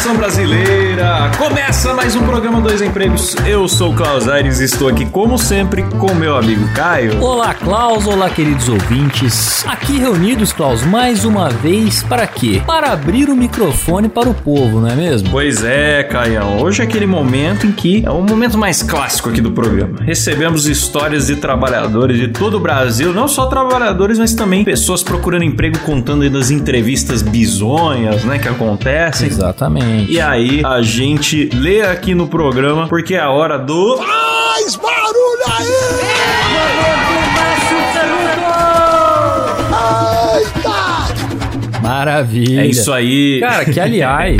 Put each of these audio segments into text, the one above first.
Nação brasileira! Começa mais um programa Dois Empregos. Eu sou o Klaus Aires e estou aqui, como sempre, com meu amigo Caio. Olá, Klaus, olá, queridos ouvintes. Aqui reunidos, Klaus, mais uma vez, para quê? Para abrir o microfone para o povo, não é mesmo? Pois é, Caião. Hoje é aquele momento em que é o momento mais clássico aqui do programa. Recebemos histórias de trabalhadores de todo o Brasil, não só trabalhadores, mas também pessoas procurando emprego contando aí das entrevistas bizonhas, né, que acontecem. Exatamente. E aí a gente lê aqui no programa porque é a hora do Faz barulho aí! Eita! Maravilha. É isso aí. Cara, que aliás,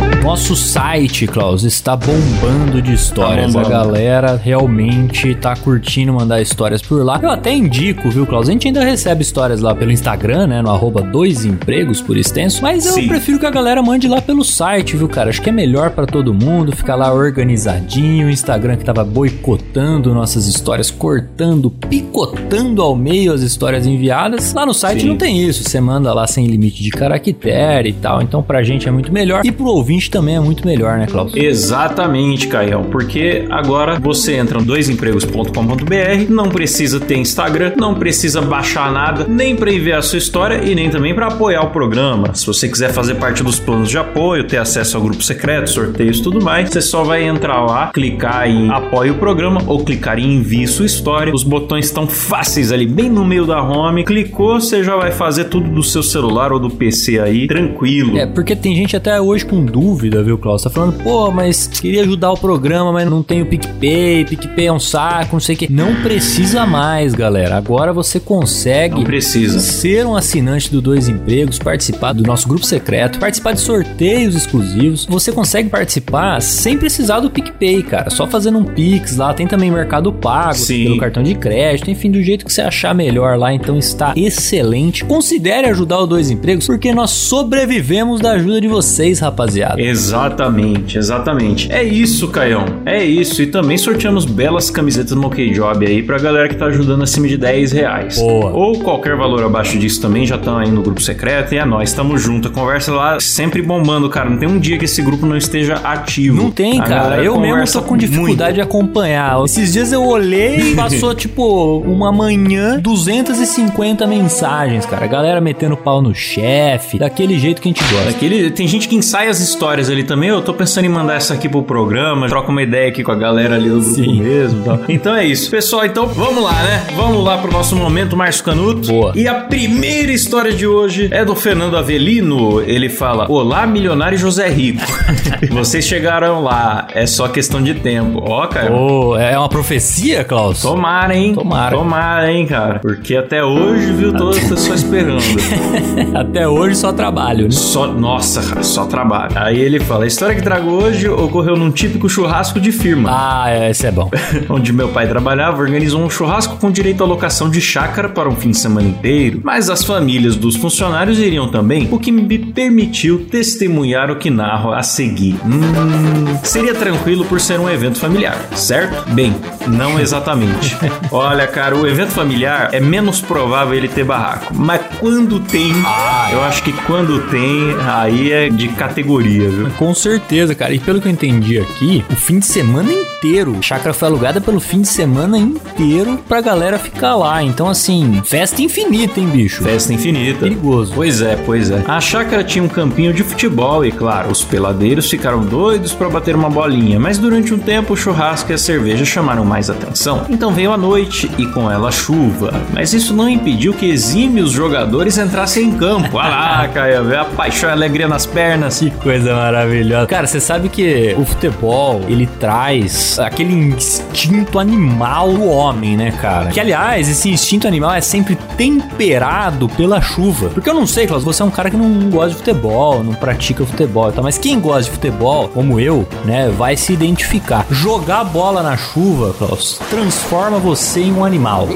nosso site, Klaus, está bombando de histórias. Tá bombando. A galera realmente tá curtindo mandar histórias por lá. Eu até indico, viu, Klaus? A gente ainda recebe histórias lá pelo Instagram, né? No arroba dois empregos por extenso. Mas eu Sim. prefiro que a galera mande lá pelo site, viu, cara? Acho que é melhor pra todo mundo ficar lá organizadinho. O Instagram que tava boicotando nossas histórias, cortando, picotando ao meio as histórias enviadas. Lá no site Sim. não tem isso. Você manda lá sem limite de caractere e tal. Então pra gente é muito melhor. E pro ouvinte também é muito melhor, né, Klaus? Exatamente, Caião, porque agora você entra no doisempregos.com.br, não precisa ter Instagram, não precisa baixar nada, nem para enviar a sua história e nem também para apoiar o programa. Se você quiser fazer parte dos planos de apoio, ter acesso ao grupo secreto, sorteios e tudo mais, você só vai entrar lá, clicar em apoie o programa ou clicar em envie sua história. Os botões estão fáceis ali, bem no meio da home. Clicou, você já vai fazer tudo do seu celular ou do PC aí, tranquilo. É, porque tem gente até hoje com dúvida, viu, Klaus? Tá falando, pô, mas queria ajudar o programa, mas não tenho PicPay, PicPay é um saco, não sei o que. Não precisa mais, galera. Agora você consegue Não precisa. ser um assinante do Dois Empregos, participar do nosso grupo secreto, participar de sorteios exclusivos. Você consegue participar sem precisar do PicPay, cara. Só fazendo um Pix lá. Tem também Mercado Pago, Sim. pelo cartão de crédito, enfim, do jeito que você achar melhor lá. Então está excelente. Considere ajudar o Dois Empregos, porque nós sobrevivemos da ajuda de vocês, rapaziada. Exatamente, exatamente. É isso, Caião. É isso. E também sorteamos belas camisetas do Monkey Job aí pra galera que tá ajudando acima de 10 reais. Boa. Ou qualquer valor abaixo disso também, já estão aí no grupo secreto. E é nóis, tamo junto. A conversa lá sempre bombando, cara. Não tem um dia que esse grupo não esteja ativo. Não tem, A cara. Eu mesmo tô com dificuldade de acompanhar. Esses dias eu olhei e passou, tipo, uma manhã, 250 mensagens, cara. A galera metendo pau no chefe, daquele jeito que a gente gosta. Aquele, tem gente que ensaia as histórias ali também. Eu tô pensando em mandar essa aqui pro programa, troca uma ideia aqui com a galera ali do grupo Sim. mesmo. tal. Então é isso. Pessoal, então vamos lá, né? Vamos lá pro nosso momento Márcio Canuto. Boa. E a primeira história de hoje é do Fernando Avelino. Ele fala: Olá, milionário José Rico. Vocês chegaram lá, é só questão de tempo. Ó, cara. Ô, é uma profecia, Klaus? Tomara, hein? Tomara. Tomara, hein, cara. Porque até hoje, viu, todas as pessoas esperando. Até hoje só trabalho, né? Só, nossa, cara, só trabalho. Aí ele fala: a história que trago hoje ocorreu num típico churrasco de firma. Ah, esse é bom. Onde meu pai trabalhava, organizou um churrasco com direito à locação de chácara para um fim de semana inteiro. Mas as famílias dos funcionários iriam também, o que me permitiu testemunhar o que narro a seguir. Hum, seria tranquilo por ser um evento familiar, certo? Bem, não exatamente. Olha, cara, o evento familiar é menos provável ele ter barraco. Mas quando tem, eu acho que quando tem, aí é de categoria, viu? Com certeza, cara. E pelo que eu entendi aqui, o fim de semana inteiro. A chácara foi alugada pelo fim de semana inteiro pra galera ficar lá. Então, assim, festa infinita, hein, bicho? Festa infinita. Perigoso. Pois é, pois é. A chácara tinha um campinho de futebol e, claro, os peladeiros ficaram doidos pra bater uma bolinha, mas durante um tempo o churrasco e a cerveja chamaram mais atenção. Então veio a noite e com ela a chuva, mas isso não impediu que exímios jogadores entrassem em campo. Olha lá, Caia, vê a paixão e a alegria nas pernas. Que coisa maravilhosa. Cara, você sabe que o futebol, ele traz aquele instinto animal do homem, né, cara? Que, aliás, esse instinto animal é sempre temperado pela chuva. Porque eu não sei, Klaus, você é um cara que não gosta de futebol, não pratica futebol e tal, mas quem gosta de futebol, como eu, né, vai se identificar. Jogar bola na chuva, Klaus, transforma você em um animal.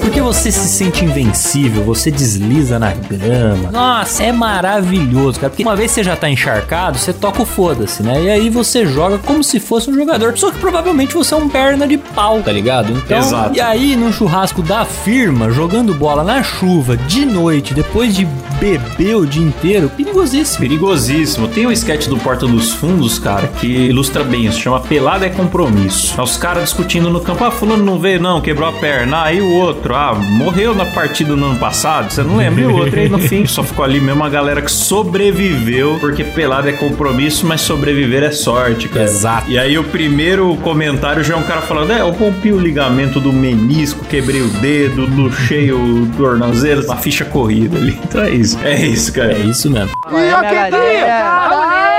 Porque você se sente invencível, você desliza na grama. Nossa, é maravilhoso, cara. Porque uma vez você já tá encharcado, você toca o foda-se, né? E aí você joga como se fosse um jogador. Só que provavelmente você é um perna de pau, tá ligado? Então, Exato. e aí num churrasco da firma, jogando bola na chuva, de noite, depois de beber o dia inteiro, perigosíssimo. Perigosíssimo. Tem um sketch do Porta dos Fundos, cara, que ilustra bem isso. Chama Pelada é Compromisso. É os caras discutindo no campo. Ah, fulano não veio, não, quebrou a perna. Aí o outro, ah, morreu na partida no ano passado. Você não lembra? E o outro aí no fim só ficou ali mesmo a galera que sobreviveu, porque pelada é compromisso, mas sobreviver é sorte, cara. Exato. E aí o primeiro comentário já é um cara falando: É, eu rompi o ligamento do menisco, quebrei o dedo, luxei o tornozelo, uma ficha corrida ali. Então é isso. É isso, cara. É isso mesmo. E a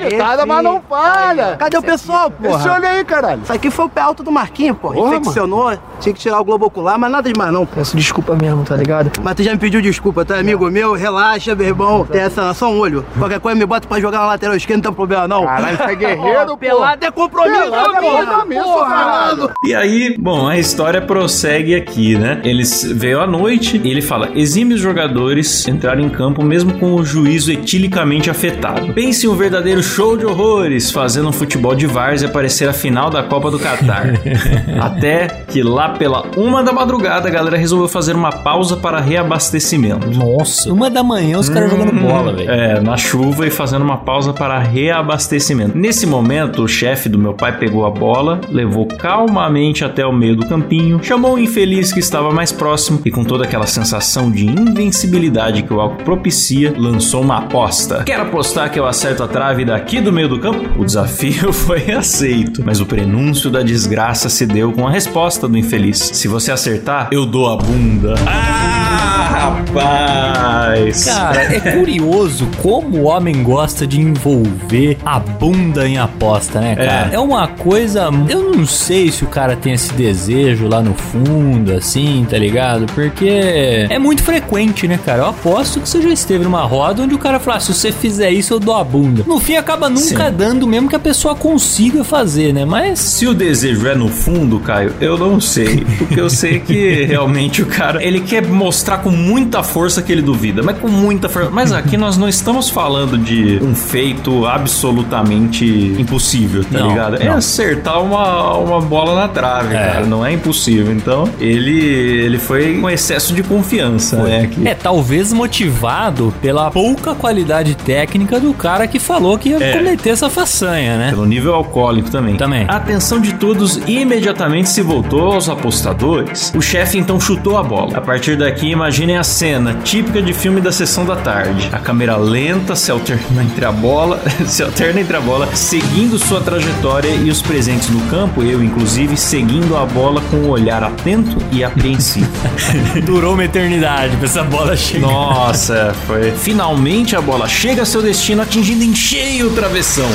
Caralho, cara, mas não falha. Cadê o pessoal, Esse porra? olho aí, caralho. Isso aqui foi o pé alto do Marquinho, porra. Porra, Infeccionou, tinha que tirar o globo ocular, mas nada demais não. Peço desculpa mesmo, tá ligado? Mas tu já me pediu desculpa, tá, amigo meu? Relaxa, meu irmão. Tem essa, só um olho. Qualquer coisa me bota pra jogar na lateral esquerda, não tem problema não. Caralho, você é guerreiro, pô. Pelado é compromisso, Pelado é porra. compromisso, caralho. E aí, bom, a história prossegue aqui, né? Eles veio à noite e ele fala: exímios jogadores entraram em campo mesmo com o juízo etilicamente afetado. Pense em um verdadeiro show de horrores fazendo um futebol de várzea parecer a final da Copa do Catar. Até que lá pela uma da madrugada a galera resolveu fazer uma pausa para reabastecimento. Nossa, uma da manhã os caras jogando bola, velho. É, na chuva e fazendo uma pausa para reabastecimento. Nesse momento, o chefe do meu pai pegou a bola, levou calmamente até o meio do campinho, chamou o infeliz que estava mais próximo e, com toda aquela sensação de invencibilidade que o álcool propicia, lançou uma aposta. Quer apostar que eu acerto a trave daqui do meio do campo? O desafio foi aceito, mas o prenúncio da desgraça se deu com a resposta do infeliz: Se você acertar, eu dou a bunda. Ah, rapaz! Cara, é curioso como o homem gosta de envolver a bunda em aposta, né, cara? É. uma coisa. Eu não sei se o cara tem esse desejo lá no fundo, assim, tá ligado? Porque é muito frequente, né, cara? Eu aposto que você já esteve numa roda onde o cara fala: ah, se você fizer isso, eu dou a bunda. No fim, acaba nunca Sim. dando mesmo que a pessoa consiga fazer, né? Mas. Se o desejo é no fundo, Caio, eu não sei. Porque eu sei que realmente o cara, ele quer mostrar com muita força que ele duvida, mas com muita força. Mas aqui nós não estamos falando de um feito absolutamente impossível, tá Não, ligado? É não. acertar uma, uma bola na trave, É. cara. Não é impossível. Então, ele, ele foi com excesso de confiança, né? Aqui. É, talvez motivado pela pouca qualidade técnica do cara que falou que ia É. cometer essa façanha, né? Pelo nível alcoólico também. Também. A atenção de todos imediatamente se voltou aos apostadores. O chefe então chutou a bola. A partir daqui, imaginem a cena típica de filme da sessão da tarde. A câmera lenta se alterna entre a bola, se alterna entre a bola, seguindo sua trajetória e os presentes no campo, eu inclusive, seguindo a bola com um olhar atento e apreensivo. Durou uma eternidade pra essa bola chegar. Nossa, foi. Finalmente a bola chega a seu destino, atingindo em cheio travessão.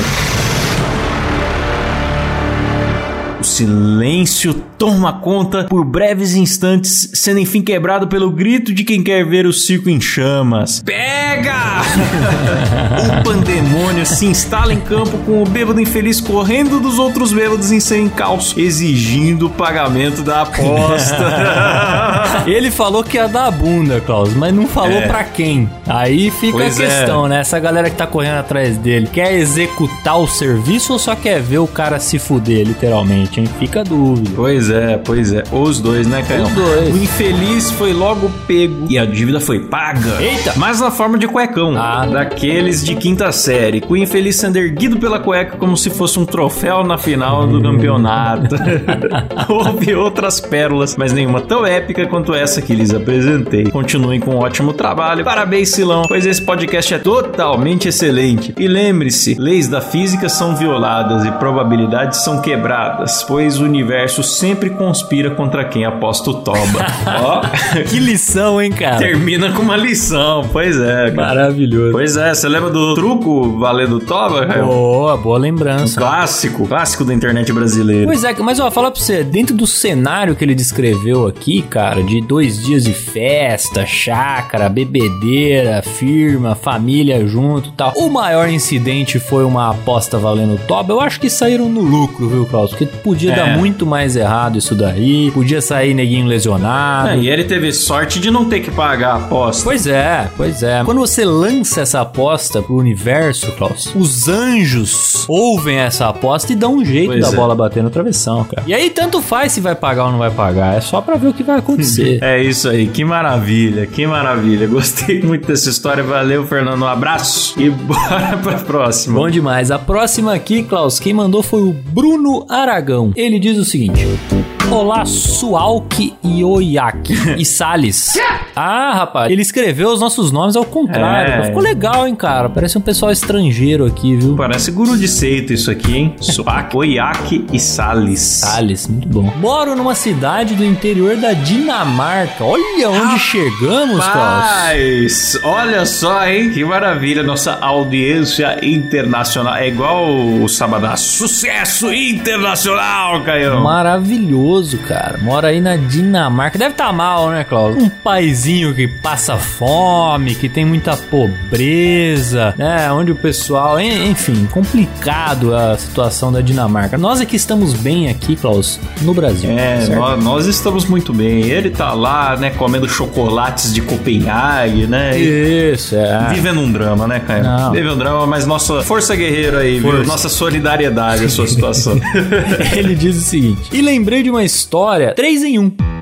O silêncio toma conta por breves instantes, sendo enfim quebrado pelo grito de quem quer ver o circo em chamas. Pega! o pandemônio se instala em campo com o bêbado infeliz correndo dos outros bêbados em seu encalço, exigindo o pagamento da aposta. Ele falou que ia dar a bunda, Klaus, mas não falou É. pra quem. Aí fica Pois a é. questão, né? Essa galera que tá correndo atrás dele quer executar o serviço ou só quer ver o cara se fuder, literalmente, hein? Fica a dúvida. Pois é, pois é. Os dois, né, Caio? Os dois. O infeliz foi logo pego e a dívida foi paga. Eita! Mas na forma de cuecão. Ah. Daqueles de quinta série. Com o infeliz sendo erguido pela cueca como se fosse um troféu na final do campeonato. Houve outras pérolas, mas nenhuma tão épica quanto essa que lhes apresentei. Continuem com um ótimo trabalho. Parabéns, Silão, pois esse podcast é totalmente excelente. E lembre-se, leis da física são violadas e probabilidades são quebradas, pois o universo sempre conspira contra quem aposta o toba. Ó, Que lição, hein, cara? termina com uma lição. Pois é, cara. Maravilhoso. Pois é, você lembra do truco valendo toba, Caio? Boa, boa lembrança. Clássico, clássico da internet brasileira. Pois é, mas ó, fala pra você, dentro do cenário que ele descreveu aqui, cara, de dois dias de festa, chácara, bebedeira, firma, família junto e tal, o maior incidente foi uma aposta valendo toba. Eu acho que saíram no lucro, viu, Klaus? Porque podia É. dar muito mais errado isso daí, podia sair neguinho lesionado. É, e ele teve sorte de não ter que pagar a aposta. Pois é, pois é. Quando você lança essa aposta pro universo, Klaus, os anjos ouvem essa aposta e dão um jeito Pois da é. bola bater no travessão, cara. E aí tanto faz se vai pagar ou não vai pagar, é só pra ver o que vai acontecer. É isso aí, que maravilha, que maravilha. Gostei muito dessa história. Valeu, Fernando. Um abraço e bora pra próxima. Bom demais. A próxima aqui, Klaus, quem mandou foi o Bruno Aragão. Ele diz o seguinte: Olá, Sualk e Oyaki e Salles. Ah, rapaz, ele escreveu os nossos nomes ao contrário. É. Ficou legal, hein, cara? Parece um pessoal estrangeiro aqui, viu? Parece guru de seita isso aqui, hein? Suak, Oyaki e Salles. Salles, muito bom. Moro numa cidade do interior da Dinamarca. Olha onde chegamos, Klaus. Olha só, hein? Que maravilha. Nossa audiência internacional. É igual o Sabadão. Sucesso internacional, Caio. Maravilhoso, cara. Mora aí na Dinamarca. Deve estar mal, né, Cláudio? Um paizinho que passa fome, que tem muita pobreza, né? Onde o pessoal. en- Enfim, complicado a situação da Dinamarca. Nós é que estamos bem aqui, Klaus, no Brasil. É, nós, nós estamos muito bem. Ele tá lá, né, comendo chocolates de Copenhague, né? Isso, é. Vivendo um drama, né, Caio? Não. Vivendo um drama, mas nossa força guerreira aí, viu? Força. Nossa solidariedade à sua situação. Ele diz o seguinte: E lembrei de uma história 3 em 1.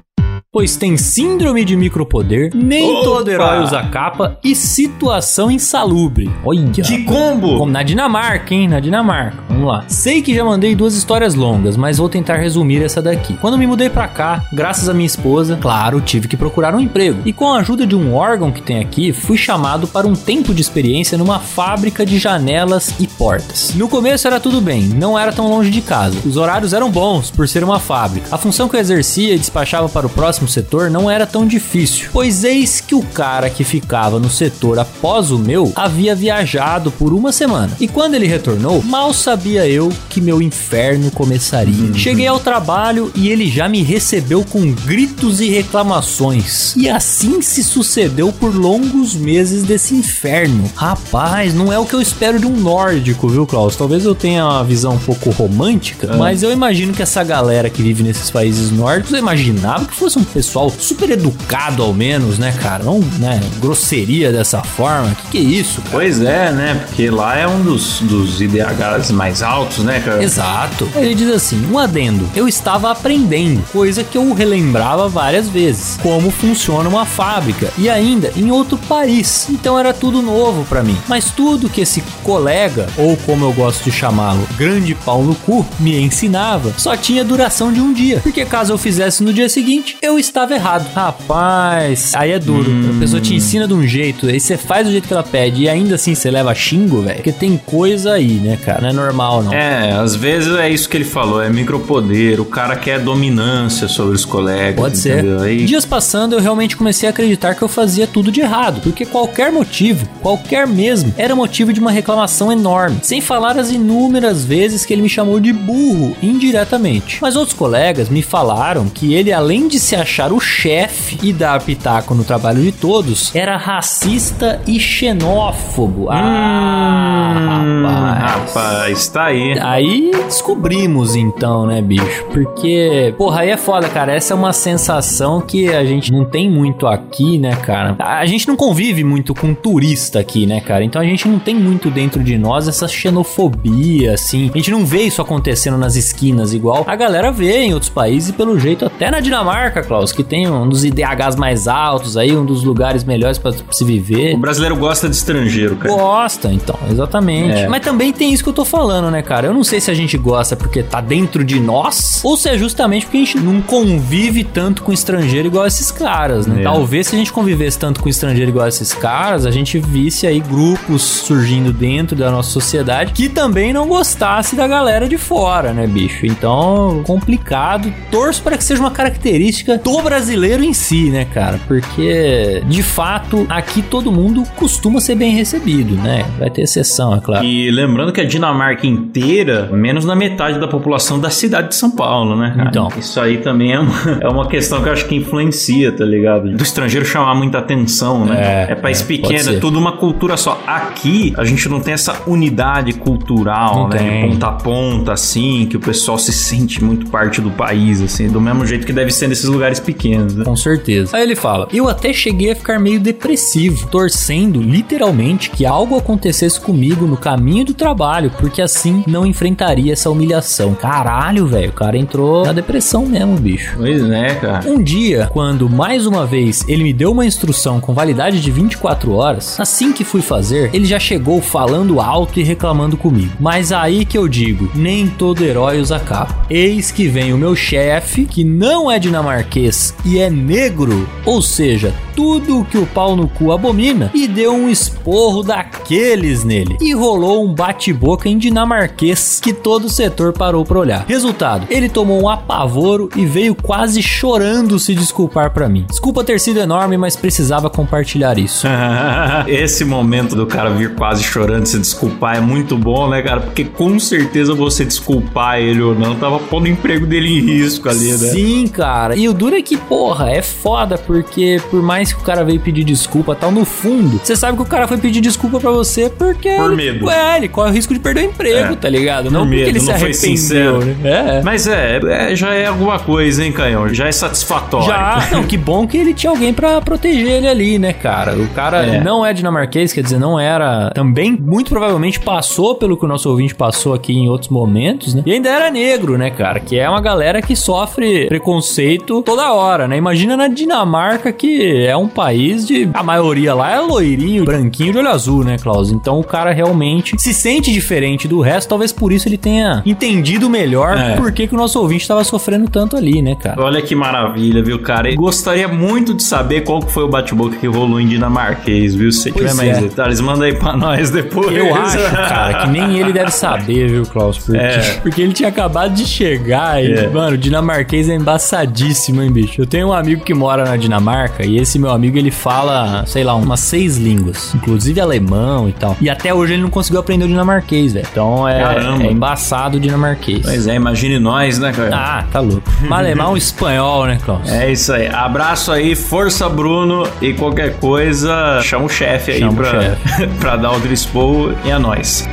Pois tem síndrome de micropoder, nem Opa! todo herói usa capa e situação insalubre. Olha. que combo! Como na Dinamarca, hein? Na Dinamarca. Vamos lá. Sei que já mandei duas histórias longas, mas vou tentar resumir essa daqui. Quando me mudei pra cá, graças à minha esposa, claro, tive que procurar um emprego. E com a ajuda de um órgão que tem aqui, fui chamado para um tempo de experiência numa fábrica de janelas e portas. No começo era tudo bem, não era tão longe de casa. Os horários eram bons por ser uma fábrica. A função que eu exercia e despachava para o próximo setor não era tão difícil, pois eis que o cara que ficava no setor após o meu havia viajado por uma semana. E quando ele retornou, mal sabia eu que meu inferno começaria. Cheguei ao trabalho e ele já me recebeu com gritos e reclamações. E assim se sucedeu por longos meses desse inferno. Rapaz, não é o que eu espero de um nórdico, viu, Klaus? Talvez eu tenha uma visão um pouco romântica, mas eu imagino que essa galera que vive nesses países nórdicos, eu imaginava que fosse um pessoal super educado ao menos, né, cara? Não, né, grosseria dessa forma. Que que é isso, cara? Pois é, né? Porque lá é um dos, dos IDHs mais altos, né, cara? Exato. Ele diz assim: um adendo. Eu estava aprendendo, coisa que eu relembrava várias vezes, como funciona uma fábrica e ainda em outro país. Então era tudo novo pra mim. Mas tudo que esse colega, ou como eu gosto de chamá-lo, grande pau no cu, me ensinava, só tinha duração de um dia. Porque caso eu fizesse no dia seguinte, eu estava errado. Rapaz, aí é duro. A pessoa te ensina de um jeito, aí você faz do jeito que ela pede e ainda assim você leva xingo, velho. Porque tem coisa aí, né, cara? Não é normal, não. É, às vezes é isso que ele falou, é micropoder, o cara quer dominância sobre os colegas. Pode ser. Aí, Dias passando, eu realmente comecei a acreditar que eu fazia tudo de errado, porque qualquer motivo, qualquer mesmo, era motivo de uma reclamação enorme, sem falar as inúmeras vezes que ele me chamou de burro indiretamente. Mas outros colegas me falaram que ele, além de se achar o chefe e dar pitaco no trabalho de todos, era racista e xenófobo. Ah, Hum, rapaz. rapaz, tá aí. Aí descobrimos então, né, bicho? Porque, porra, aí é foda, cara. Essa é uma sensação que a gente não tem muito aqui, né, cara? A gente não convive muito com turista aqui, né, cara? Então a gente não tem muito dentro de nós essa xenofobia, assim. A gente não vê isso acontecendo nas esquinas igual a galera vê em outros países e pelo jeito até na Dinamarca, Klaus, que tem um dos IDHs mais altos aí, um dos lugares melhores pra se viver. O brasileiro gosta de estrangeiro, cara. Gosta, então, exatamente. É. Mas também tem isso que eu tô falando, né, cara? Eu não sei se a gente gosta porque tá dentro de nós, ou se é justamente porque a gente não convive tanto com estrangeiro igual esses caras, né? É. Talvez se a gente convivesse tanto com estrangeiro igual esses caras, a gente visse aí grupos surgindo dentro da nossa sociedade que também não gostasse da galera de fora, né, bicho? Então, complicado. Torço para que seja uma característica do brasileiro em si, né, cara? Porque, de fato, aqui todo mundo costuma ser bem recebido, né? Vai ter exceção, é claro. E lembrando que a Dinamarca inteira, menos na metade da população da cidade de São Paulo, né? cara? Então. Isso aí também é uma, é uma questão que eu acho que influencia, tá ligado? Do estrangeiro chamar muita atenção, né? É, país é, pequeno, é tudo uma cultura só. Aqui, a gente não tem essa unidade cultural, Não né? tem. Ponta a ponta, assim, que o pessoal se sente muito parte do país, assim, do mesmo jeito que deve ser nesses lugares pequenos, né? Com certeza. Aí ele fala: Eu até cheguei a ficar meio depressivo, torcendo literalmente que algo acontecesse comigo no caminho do trabalho, porque assim não enfrentaria essa humilhação. Caralho, velho, o cara entrou na depressão mesmo, bicho. Pois é, cara. Um dia, quando mais uma vez ele me deu uma instrução com validade de 24 horas, assim que fui fazer, ele já chegou falando alto e reclamando comigo. Mas aí que eu digo, nem todo herói usa capa. Eis que vem o meu chefe, que não é dinamarquês e é negro, ou seja, tudo o que o pau no cu abomina, e deu um esporro daqueles nele. E rolou um bate-boca em dinamarquês que todo o setor parou pra olhar. Resultado, ele tomou um apavoro e veio quase chorando se desculpar pra mim. Desculpa ter sido enorme, mas precisava compartilhar isso. Esse momento do cara vir quase chorando, se desculpar, é muito bom, né, cara? Porque com certeza você desculpar ele ou não, tava pondo o emprego dele em risco ali, né? Sim, cara. E o duro é que, porra, é foda, porque por mais que o cara veio pedir desculpa tal, no fundo, você sabe que o cara foi pedir desculpa pra você porque. Por ele- medo. É, ele corre o risco de perder o emprego, É. tá ligado? Por Não porque medo, ele se não foi arrependeu, sincero. né? É. Mas é, é, já é alguma coisa, hein, Canhão? Já é satisfatório. Já, não, que bom que ele tinha alguém pra proteger ele ali, né, cara? O cara É. não é dinamarquês, quer dizer, não era. Também, muito provavelmente, passou pelo que o nosso ouvinte passou aqui em outros momentos, né? E ainda era negro, né, cara? Que é uma galera que sofre preconceito toda hora, né? Imagina na Dinamarca, que é um país de. A maioria lá é loirinho, branquinho de olho azul, né, Klaus? Então o cara realmente se sente diferente do resto, talvez por isso ele tenha entendido melhor É. por que, que o nosso ouvinte tava sofrendo tanto ali, né, cara? Olha que maravilha, viu, cara? E gostaria muito de saber qual que foi o bate-boca que rolou em dinamarquês, viu? Se Pois tiver mais é. detalhes, manda aí pra nós depois. Eu acho, cara, que nem ele deve saber, viu, Klaus? Porque, É. porque ele tinha acabado de chegar e, É. mano, o dinamarquês é embaçadíssimo, hein, bicho? Eu tenho um amigo que mora na Dinamarca e esse meu amigo, ele fala, sei lá, umas seis línguas, inclusive alemão e tal. E até hoje ele não conseguiu aprender o dinamarquês, velho. Então é, Caramba. é embaçado o dinamarquês. Pois é, imagine nós, né, cara? Ah, tá louco. Alemão, espanhol, né, Klaus? É isso aí. Abraço aí, força Bruno e qualquer coisa, chama o chefe aí Chama o pra, pra dar o Drispow e a nós.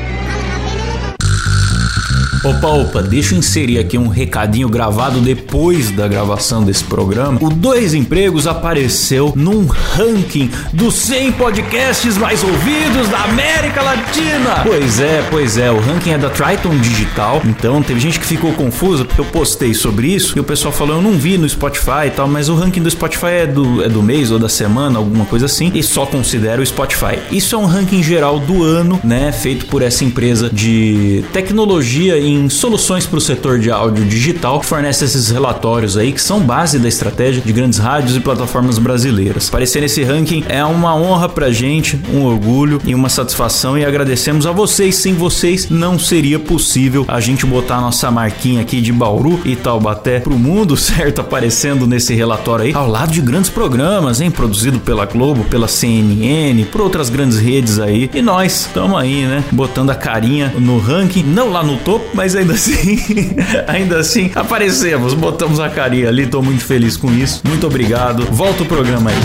Opa, opa, deixa eu inserir aqui um recadinho gravado depois da gravação desse programa. O Dois Empregos apareceu num ranking dos 100 podcasts mais ouvidos da América Latina. Pois é, pois é, o ranking é da Triton Digital. Então teve gente que ficou confusa porque eu postei sobre isso e o pessoal falou: eu não vi no Spotify e tal, mas o ranking do Spotify é do, é do mês ou da semana, alguma coisa assim, e só considera o Spotify. Isso é um ranking geral do ano, né? Feito por essa empresa de tecnologia em soluções para o setor de áudio digital, que fornece esses relatórios aí que são base da estratégia de grandes rádios e plataformas brasileiras. Aparecer nesse ranking é uma honra pra gente, um orgulho e uma satisfação e agradecemos a vocês. Sem vocês não seria possível a gente botar a nossa marquinha aqui de Bauru e Taubaté pro mundo, certo? Aparecendo nesse relatório aí, ao lado de grandes programas, hein? Produzido pela Globo, pela CNN, por outras grandes redes aí. E nós estamos aí, né? Botando a carinha no ranking, não lá no topo, mas ainda assim, ainda assim, aparecemos, botamos a carinha ali, tô muito feliz com isso. Muito obrigado. Volta o programa aí.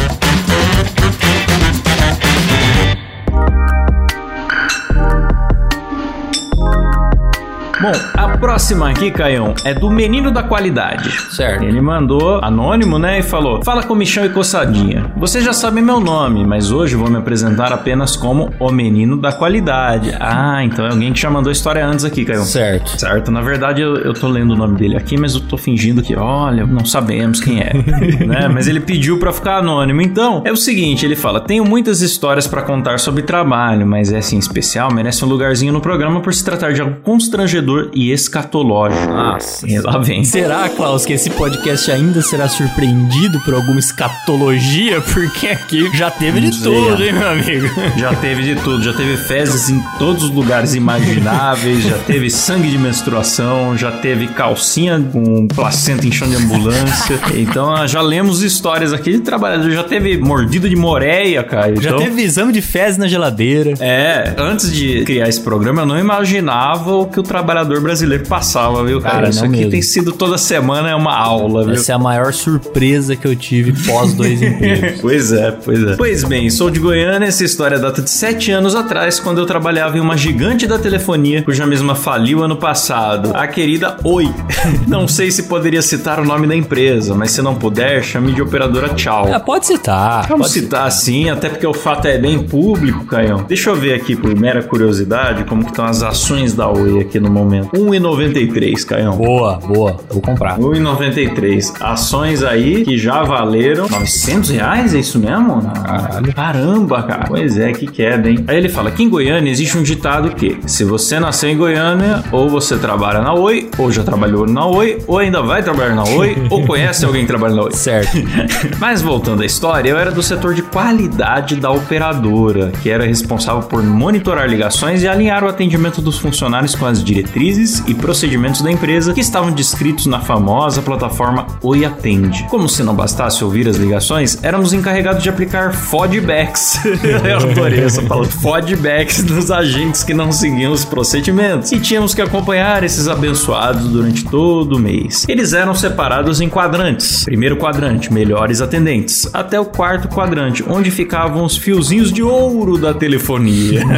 Bom, a próxima aqui, Caião, é do Menino da Qualidade. Certo. Ele mandou anônimo, né? E falou: Fala comichão e coçadinha. Vocês já sabem meu nome, mas hoje vou me apresentar apenas como o Menino da Qualidade. Ah, então é alguém que já mandou história antes aqui, Caião. Certo. Certo, na verdade eu, eu tô lendo o nome dele aqui, mas eu tô fingindo que, olha, não sabemos quem é, né? Mas ele pediu pra ficar anônimo. Então, é o seguinte, ele fala: "Tenho muitas histórias pra contar sobre trabalho, mas essa em especial merece um lugarzinho no programa por se tratar de algo constrangedor e escatológico. Nossa. E lá vem. Será, Klaus, que esse podcast ainda será surpreendido por alguma escatologia? Porque aqui já teve de tudo, é. hein, meu amigo? Já teve de tudo, já teve fezes em todos os lugares imagináveis, já teve sangue de menstruação, já teve calcinha com placenta em chão de ambulância. Então ah, já lemos histórias aqui de trabalhador, já teve mordida de moreia, cara. Já Então, teve exame de fezes na geladeira. É, antes de criar esse programa, eu não imaginava o que o trabalhador brasileiro passava, viu, cara? Cara, Isso aqui mesmo. tem sido toda semana é uma aula, viu? Essa é a maior surpresa que eu tive pós dois empregos. Pois é, pois é. Pois bem, sou de Goiânia, essa história data de sete anos atrás, quando eu trabalhava em uma gigante da telefonia, cuja mesma faliu ano passado, a querida Oi. Não sei se poderia citar o nome da empresa, mas se não puder, chame de operadora Tchau. Ah, pode citar. Vamos pode citar assim, até porque o fato é bem público, Caião. Deixa eu ver aqui, por mera curiosidade, como que estão as ações da Oi aqui no momento. 1,93, Caião. Boa, boa. Vou comprar. 1,93. Ações aí que já valeram 900 reais, é isso mesmo? Caralho. Caramba, cara. Pois é, que queda, hein? Aí ele fala que em Goiânia existe um ditado que se você nasceu em Goiânia, ou você trabalha na Oi, ou já trabalhou na Oi, ou ainda vai trabalhar na Oi, ou conhece alguém que trabalha na Oi. Certo. Mas voltando à história, eu era do setor de qualidade da operadora, que era responsável por monitorar ligações e alinhar o atendimento dos funcionários com as diretrizes e procedimentos da empresa que estavam descritos na famosa plataforma Oi Atende. Como se não bastasse ouvir as ligações, éramos encarregados de aplicar fodbacks. eu adorei essa palavra. Fodbacks nos agentes que não seguiam os procedimentos. E tínhamos que acompanhar esses abençoados durante todo o mês. Eles eram separados em quadrantes. Primeiro quadrante, melhores atendentes, até o quarto quadrante, onde ficavam os fiozinhos de ouro da telefonia.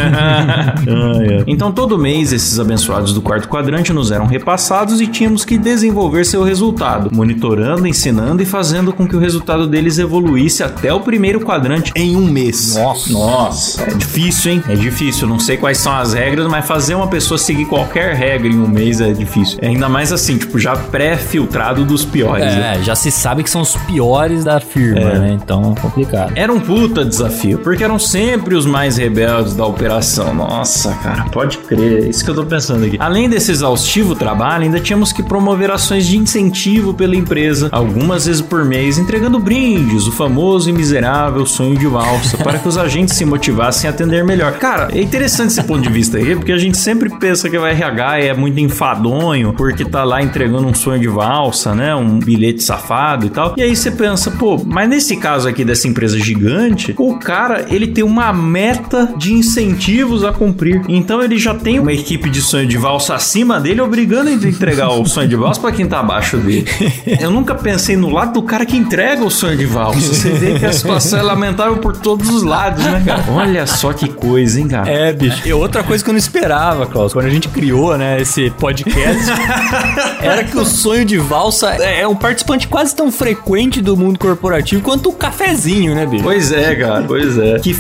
Então todo mês esses abençoados do quarto quadrante nos eram repassados e tínhamos que desenvolver seu resultado, monitorando, ensinando e fazendo com que o resultado deles evoluísse até o primeiro quadrante em um mês. Nossa. Nossa, é difícil, hein? É difícil. Não sei quais são as regras, mas fazer uma pessoa seguir qualquer regra em um mês é difícil. É ainda mais assim, tipo, já pré-filtrado dos piores. né? É, já se sabe que são os piores da firma, É. né? Então, complicado. Era um puta desafio, porque eram sempre os mais rebeldes da operação. Nossa, cara, pode crer. É isso que eu tô pensando aqui. Além desse exaustivo trabalho, ainda tínhamos que promover ações de incentivo pela empresa, algumas vezes por mês, entregando brindes, o famoso e miserável sonho de valsa, para que os agentes se motivassem a atender melhor. Cara, é interessante esse ponto de vista aí, porque a gente sempre pensa que o RH é muito enfadonho, porque tá lá entregando um sonho de valsa, né? Um bilhete safado e tal. E aí você pensa, pô, mas nesse caso aqui dessa empresa gigante, o cara, ele tem uma meta de incentivos a cumprir. Então ele já tem uma equipe de sonho de valsa acima dele, obrigando ele a entregar o sonho de valsa pra quem tá abaixo dele. Eu nunca pensei no lado do cara que entrega o sonho de valsa. Você vê que a situação é lamentável por todos os lados, né, cara? Olha só que coisa, hein, cara? É, bicho. E outra coisa que eu não esperava, Klaus, quando a gente criou, né, esse podcast, era que o sonho de valsa é um participante quase tão frequente do mundo corporativo quanto o cafezinho, né, bicho? Pois é, cara, pois é. Que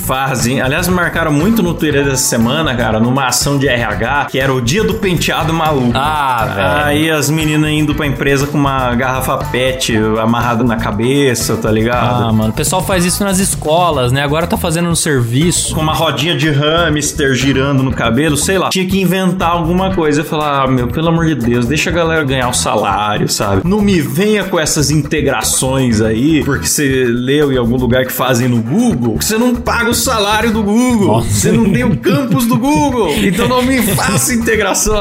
hein? Aliás, me marcaram muito no Twitter dessa semana, cara, numa ação de RH, que era o dia do penteado maluco. Ah, velho. Aí as meninas indo pra empresa com uma garrafa pet amarrada na cabeça, tá ligado? Ah, mano, o pessoal faz isso nas escolas, né? Agora tá fazendo no serviço. com uma rodinha de hamster girando no cabelo, sei lá. Tinha que inventar alguma coisa. Eu falava, ah, meu, pelo amor de Deus, deixa a galera ganhar o salário, sabe? Não me venha com essas integrações aí, porque você leu em algum lugar que fazem no Google, você não paga o salário do Google. Nossa. Você não tem o campus do Google. Então não me faça integração.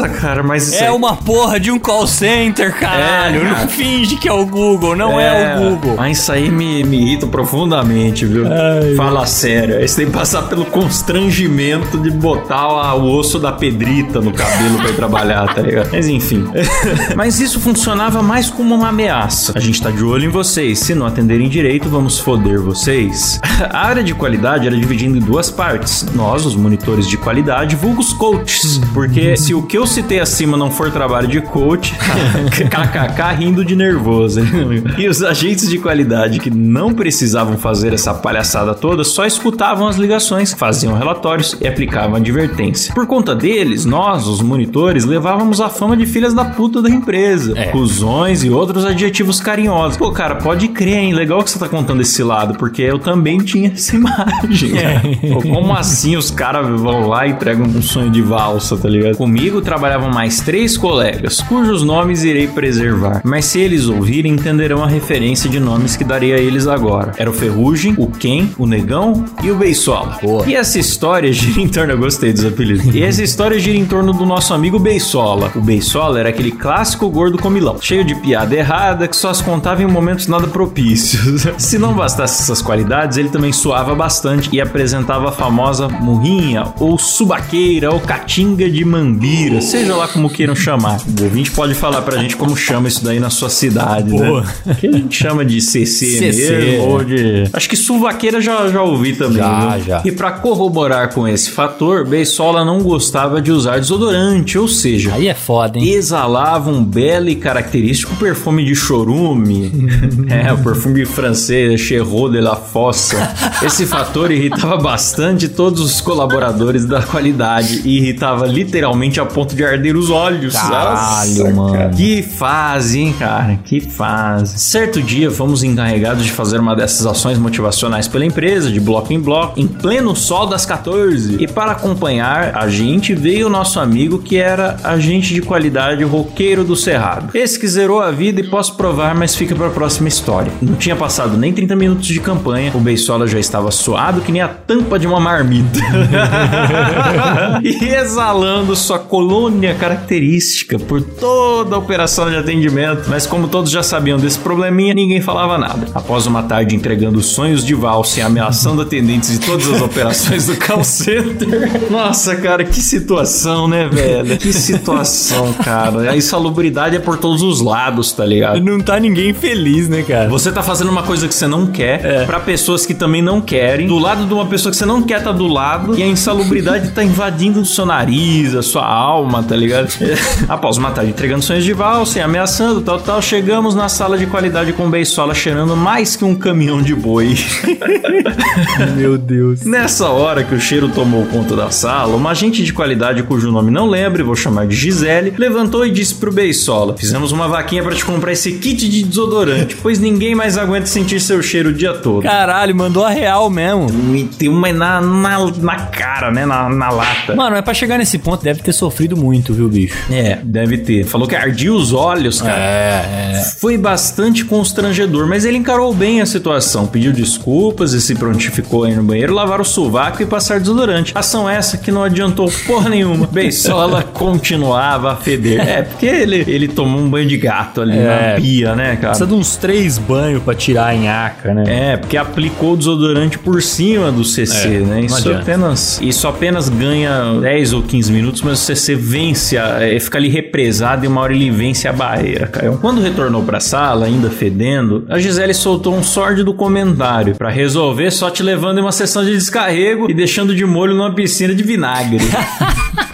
Nossa, cara, mas É uma porra de um call center, caralho. É, não finge que é o Google, não é, o Google. Mas isso aí me, me irrita profundamente, viu? Ai, Fala sério. Aí você tem que passar pelo constrangimento de botar a- o osso da pedrita no cabelo pra ir trabalhar, tá ligado? Mas enfim. Mas isso funcionava mais como uma ameaça. A gente tá de olho em vocês. Se não atenderem direito, vamos foder vocês. A área de qualidade era dividida em duas partes. Nós, os monitores de qualidade, vulgos coaches. Porque se o que eu citei acima não for trabalho de coach, kkk rindo de nervoso. E os agentes de qualidade que não precisavam fazer essa palhaçada toda só escutavam as ligações, faziam relatórios e aplicavam advertência. Por conta deles, nós, os monitores, levávamos a fama de filhas da puta da empresa, É. cuzões e outros adjetivos carinhosos. Pô, cara, pode crer, hein? Legal que você tá contando esse lado, porque eu também tinha essa imagem. cara. Pô, como assim os caras vão lá e entregam um sonho de valsa, tá ligado? Comigo trabalhavam mais três colegas, cujos nomes irei preservar, mas se eles ouvirem, entenderão a referência de nomes que darei a eles agora. Era o Ferrugem, o Ken, o Negão e o Beisola. Boa. E essa história gira em torno, eu gostei dos apelidos. E essa história gira em torno do nosso amigo Beisola. O Beisola era aquele clássico gordo comilão, cheio de piada errada que só as contava em momentos nada propícios. se não bastasse essas qualidades, ele também suava bastante e apresentava a famosa murrinha, ou subaqueira, ou catinga de mambira, seja lá como queiram chamar. O ouvinte pode falar pra gente como chama isso daí na sua cidade, Boa. né? Que a gente chama de CC, CC, mesmo, ou de... Acho que suvaqueira já, já ouvi também. Já, já. E pra corroborar com esse fator, Beisola não gostava de usar desodorante, ou seja... Aí é foda, hein? Exalava um belo e característico perfume de chorume. é, o perfume francês, Cherot de la Fossa. Esse fator irritava bastante todos os colaboradores da qualidade e irritava literalmente a ponto de arder os olhos. Caralho, mano. cara. Que fase, hein, cara? Que fase. Certo dia, fomos encarregados de fazer uma dessas ações motivacionais pela empresa, de bloco em bloco, em pleno sol das 14. E para acompanhar a gente, veio o nosso amigo que era agente de qualidade roqueiro do Cerrado. Esse que zerou a vida e posso provar, mas fica para a próxima história. Não tinha passado nem 30 minutos de campanha, o Beisola já estava suado que nem a tampa de uma marmita. e exalando sua colônia característica por toda a operação de atendimento. Mas como todos já sabiam desse probleminha, ninguém falava nada. Após uma tarde entregando sonhos de valsa e ameaçando atendentes de todas as operações do call center. Nossa, cara, que situação, né, velho? Que situação, cara. A insalubridade é por todos os lados, tá ligado? Não tá ninguém feliz, né, cara? Você tá fazendo uma coisa que você não quer pra pessoas que também não querem, do lado de uma pessoa que você não quer tá do lado, e a insalubridade tá invadindo o seu nariz, a sua alma, tá ligado? Após uma tarde entregando sonhos de valsa e ameaçando, tal, tal, chegamos na sala de qualidade com o Beisola cheirando mais que um caminhão de boi. Meu Deus. Nessa hora que o cheiro tomou conta da sala, uma agente de qualidade cujo nome não lembro, vou chamar de Gisele, levantou e disse pro Beisola: Fizemos uma vaquinha pra te comprar esse kit de desodorante, pois ninguém mais aguenta sentir seu cheiro o dia todo. Caralho, mandou a real mesmo. Me deu uma na, na, na cara, né? Na, na lata. Mano, é pra chegar nesse ponto, deve ter sofrido muito, viu, bicho? É, deve ter. Falou que ardia os olhos, cara. É, é. Foi bastante constrangedor, mas ele encarou bem a situação, pediu desculpas e se prontificou a ir no banheiro, lavar o sovaco e passar desodorante. Ação essa que não adiantou porra nenhuma. Beisola continuava a feder. É, porque ele, ele tomou um banho de gato ali É. na pia, né, cara? Precisa de uns três banhos pra tirar a nhaca, né? É, porque aplicou o desodorante por cima do CC, É, né? Isso apenas, isso apenas ganha 10 ou 15 minutos, mas o CC vence, a, é, fica ali represado e uma hora ele vence a barreira, Caio. Quando retornou pra sala, ainda fedendo, a Gisele soltou um sórdido comentário pra resolver só te levando em uma sessão de descarrego e deixando de molho numa piscina de vinagre.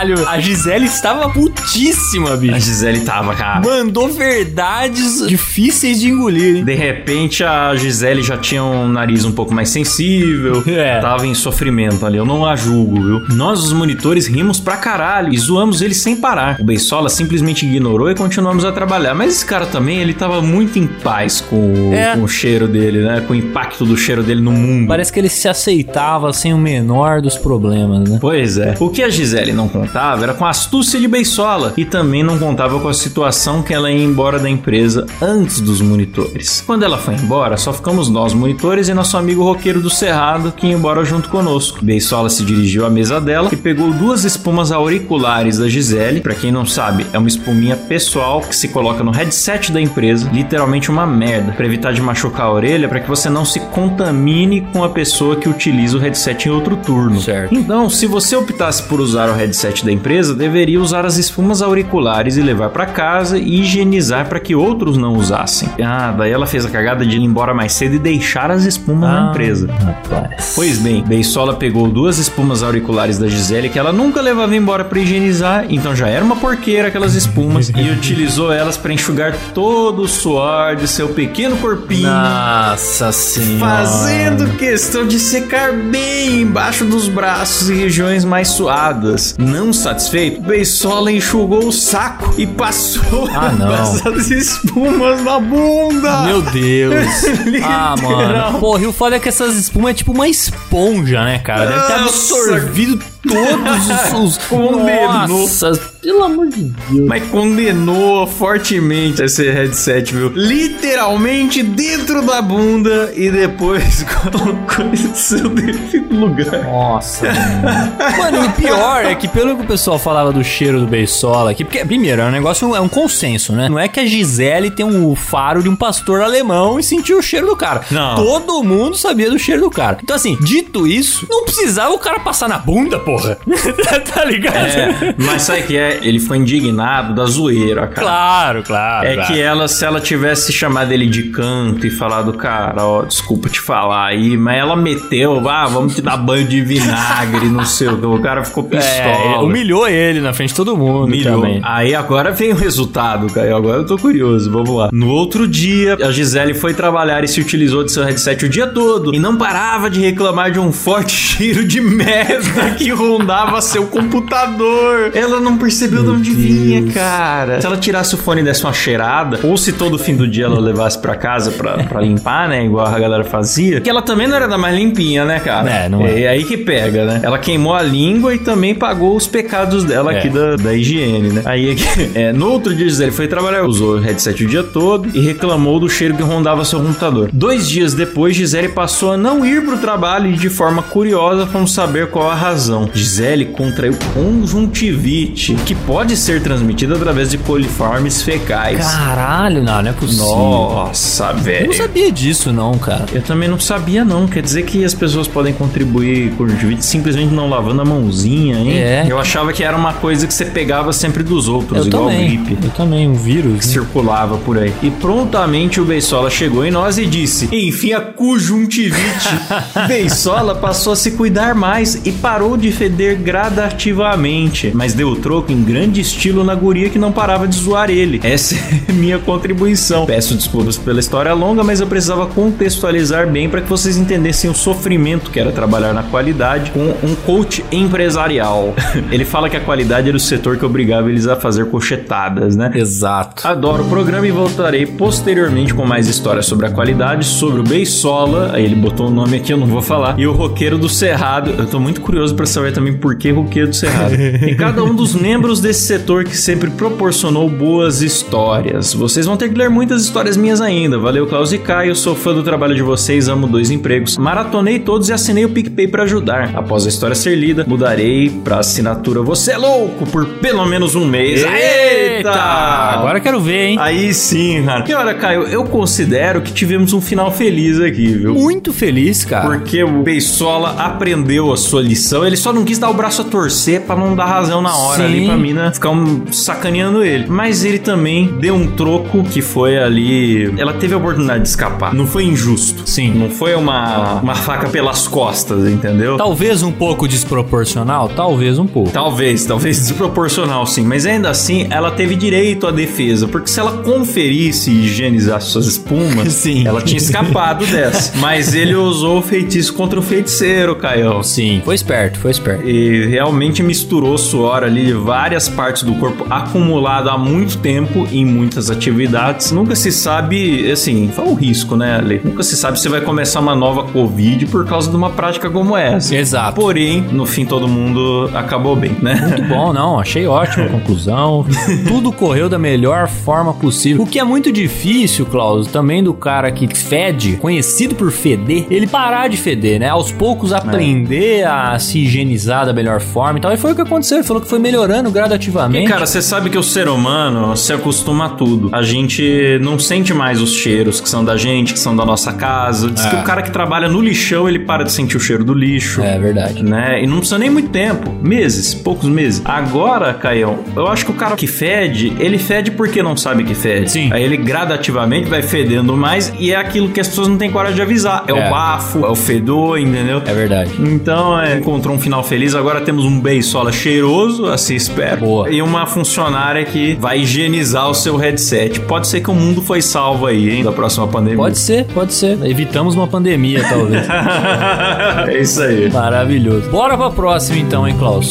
Caralho, a Gisele estava putíssima, a bicho. Gisele tava, cara. Mandou verdades difíceis de engolir, hein? De repente a Gisele já tinha um nariz um pouco mais sensível, É. tava em sofrimento ali, eu não a julgo, viu? Nós, os monitores, rimos pra caralho e zoamos ele sem parar. O Beisola simplesmente ignorou e continuamos a trabalhar. Mas esse cara também, ele tava muito em paz com, o- É. com o cheiro dele, né? Com o impacto do cheiro dele no mundo. Parece que ele se aceitava sem o menor dos problemas, né? Pois é. O que a Gisele não contava era com a astúcia de Beisola e também não contava com a situação que ela ia embora da empresa antes dos monitores. Quando ela foi embora, só ficamos nós monitores e nosso amigo roqueiro do Cerrado que ia embora junto conosco. Beisola se dirigiu à mesa dela e pegou duas espumas auriculares da Gisele. Pra quem não sabe, é uma espuminha pessoal que se coloca no headset da empresa, literalmente uma merda, pra evitar de machucar a orelha, para que você não se contamine com a pessoa que utiliza o headset em outro turno. Certo. Então, se você optasse por usar o headset da empresa, deveria usar as espumas auriculares e levar pra casa e higienizar para que outros não usassem. Ah, daí ela fez a cagada de ir embora mais cedo e deixar as espumas na empresa. Rapaz. Pois bem, Beisola pegou duas espumas auriculares da Gisele que ela nunca levava embora pra higienizar, então já era uma porqueira aquelas espumas e utilizou elas pra enxugar todo o suor de seu pequeno corpinho. Nossa senhora. Fazendo questão de secar bem embaixo dos braços e regiões mais suadas. Não tão satisfeito, Beisola enxugou o saco e passou Ah, não. essas espumas na bunda. Meu Deus. ah, mano. Porra, e o foda é que essas espumas é tipo uma esponja, né, cara? Deve ter absorvido todos os... os... Condenou. Nossa, pelo amor de Deus. Mas condenou fortemente esse headset, viu? Literalmente dentro da bunda e depois colocou no seu devido lugar. Nossa, mano. Mano, o pior é que pelo que o pessoal falava do cheiro do Beisola aqui, porque, primeiro, é um negócio, é um consenso, né? Não é que a Gisele tem um faro de um pastor alemão e sentiu o cheiro do cara. Não. Todo mundo sabia do cheiro do cara. Então, assim, dito isso, não precisava o cara passar na bunda, porra. tá ligado? É, mas sabe que é? Ele foi indignado da zoeira, cara. Claro, claro. É claro. que ela, se ela tivesse chamado ele de canto e falado, cara, ó, desculpa te falar aí, mas ela meteu, ah, vamos te dar banho de vinagre, não sei o que. O cara ficou É, pistola. humilhou ele na frente de todo mundo Humilhou. também. Aí agora vem o resultado, Caio. Agora eu tô curioso. Vamos lá. No outro dia, a Gisele foi trabalhar e se utilizou de seu headset o dia todo. E não parava de reclamar de um forte cheiro de merda que rondava seu computador. Ela não percebeu de onde vinha, cara. Se ela tirasse o fone e desse uma cheirada, ou se todo fim do dia ela levasse pra casa pra, pra limpar, né? Igual a galera fazia. Que ela também não era da mais limpinha, né, cara? É, não é. É aí que pega, né? Ela queimou a língua e também pagou os pecados dela É. aqui da, da higiene, né? Aí aqui, é, no outro dia, Gisele foi trabalhar, usou o headset o dia todo e reclamou do cheiro que rondava seu computador. Dois dias depois, Gisele passou a não ir pro trabalho e de forma curiosa fomos saber qual a razão. Gisele contraiu conjuntivite, que pode ser transmitida através de coliformes fecais. Caralho, não, não é possível. Nossa, Eu velho. não sabia disso, não, cara. Eu também não sabia, não. Quer dizer que as pessoas podem contribuir com o simplesmente não lavando a mãozinha, hein? É. Eu achava que era uma coisa que você pegava sempre dos outros, Eu igual também. gripe. Eu também, um vírus. Que né? circulava por aí. E prontamente o Beisola chegou em nós e disse: Enfim, a conjuntivite. Beisola passou a se cuidar mais e parou de feder gradativamente, mas deu o troco em grande estilo na guria que não parava de zoar ele. Essa é minha contribuição. Peço desculpas pela história longa, mas eu precisava contextualizar bem para que vocês entendessem o sofrimento que era trabalhar na qualidade com um coach empresarial. Ele fala que a qualidade era o setor que obrigava eles a fazer cochetadas, né? Exato. Adoro o programa e voltarei posteriormente com mais histórias sobre a qualidade, sobre o Beisola, aí ele botou o nome aqui, eu não vou falar, e o Roqueiro do Cerrado. Eu tô muito curioso pra saber também por que Roqueiro do Cerrado. e cada um dos membros desse setor que sempre proporcionou boas histórias. Vocês vão ter que ler muitas histórias minhas ainda. Valeu, Klaus e Caio, sou fã do trabalho de vocês, amo dois empregos. Maratonei todos e assinei o PicPay pra ajudar. Após a história ser lida, mudarei pra assinatura Você é Louco por pelo menos um mês. Eita! Agora quero ver, hein? Aí sim, cara. E olha, Caio, eu considero que tivemos um final feliz aqui, viu? Muito feliz, cara. Porque o Beisola aprendeu a sua lição. Ele só não quis dar o braço a torcer pra não dar razão na hora Sim. ali pra mina ficar um, sacaneando ele. Mas ele também deu um troco que foi ali. Ela teve a oportunidade de escapar. Não foi injusto. Sim. Não foi uma, uma faca pelas costas, entendeu? Talvez um pouco desproporcional, talvez um pouco. Talvez, talvez desproporcional sim, mas ainda assim ela teve direito à defesa, porque se ela conferisse e higienizasse suas espumas, Sim. ela tinha escapado dessa. Mas ele usou o feitiço contra o feiticeiro, Caio. Sim, foi esperto, foi esperto. E realmente misturou suor ali de várias partes do corpo acumulado há muito tempo em muitas atividades. Nunca se sabe, assim, foi um risco, né, Ale? Nunca se sabe se vai começar uma nova Covid por causa de uma prática como essa. Exato. Porém, no fim todo mundo acabou bem, né? Muito bom, não, achei ótima a conclusão. Tudo correu da melhor forma possível. O que é muito difícil, Klaus, também do cara que fede, conhecido por feder, ele parar de feder, né? Aos poucos aprender a se higienizar da melhor forma e tal. E foi o que aconteceu, ele falou que foi melhorando E, gradativamente. cara, você sabe que o ser humano se acostuma a tudo. A gente não sente mais os cheiros que são da gente, que são da nossa casa. Diz É. que o cara que trabalha no lixão, ele para de sentir o cheiro do lixo. É verdade. Né? E não precisa nem muito tempo. Meses, poucos meses. Agora, Caião, eu acho que o cara que fede, ele fede porque não sabe que fede. Sim. Aí ele gradativamente vai fedendo mais e é aquilo que as pessoas não têm coragem de avisar. É, É. o bafo, é o fedor, entendeu? É verdade. Então, é, encontrou um final feliz. Agora temos um beisola cheiroso, assim Boa. E uma funcionária que vai higienizar o seu headset. Pode ser que o mundo foi salvo aí, hein, da próxima pandemia. Pode ser, pode ser. Evitamos uma pandemia, talvez. é isso aí. Maravilhoso. Bora pra próxima então, hein, Klaus?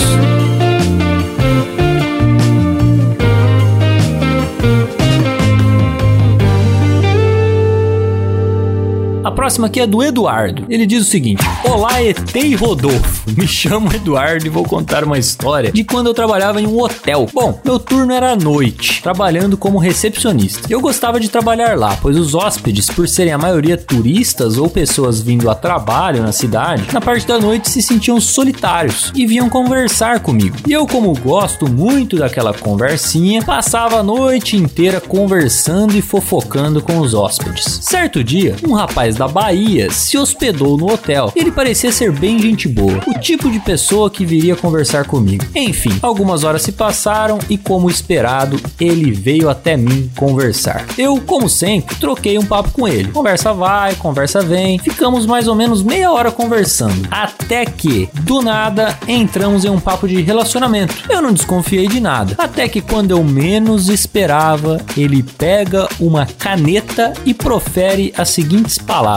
A próxima aqui é do Eduardo. Ele diz o seguinte: Olá, ET e Rodolfo. Me chamo Eduardo e vou contar uma história de quando eu trabalhava em um hotel. Bom, meu turno era à noite, trabalhando como recepcionista. Eu gostava de trabalhar lá, pois os hóspedes, por serem a maioria turistas ou pessoas vindo a trabalho na cidade, na parte da noite se sentiam solitários e vinham conversar comigo. E eu, como gosto muito daquela conversinha, passava a noite inteira conversando e fofocando com os hóspedes. Certo dia, um rapaz da Bahia se hospedou no hotel. Ele parecia ser bem gente boa, o tipo de pessoa que viria conversar comigo. Enfim, algumas horas se passaram e, como esperado, ele veio até mim conversar. Eu, como sempre, troquei um papo com ele. Conversa vai, conversa vem. Ficamos mais ou menos meia hora conversando. Até que, do nada, entramos em um papo de relacionamento. Eu não desconfiei de nada. Até que, quando eu menos esperava, ele pega uma caneta e profere as seguintes palavras: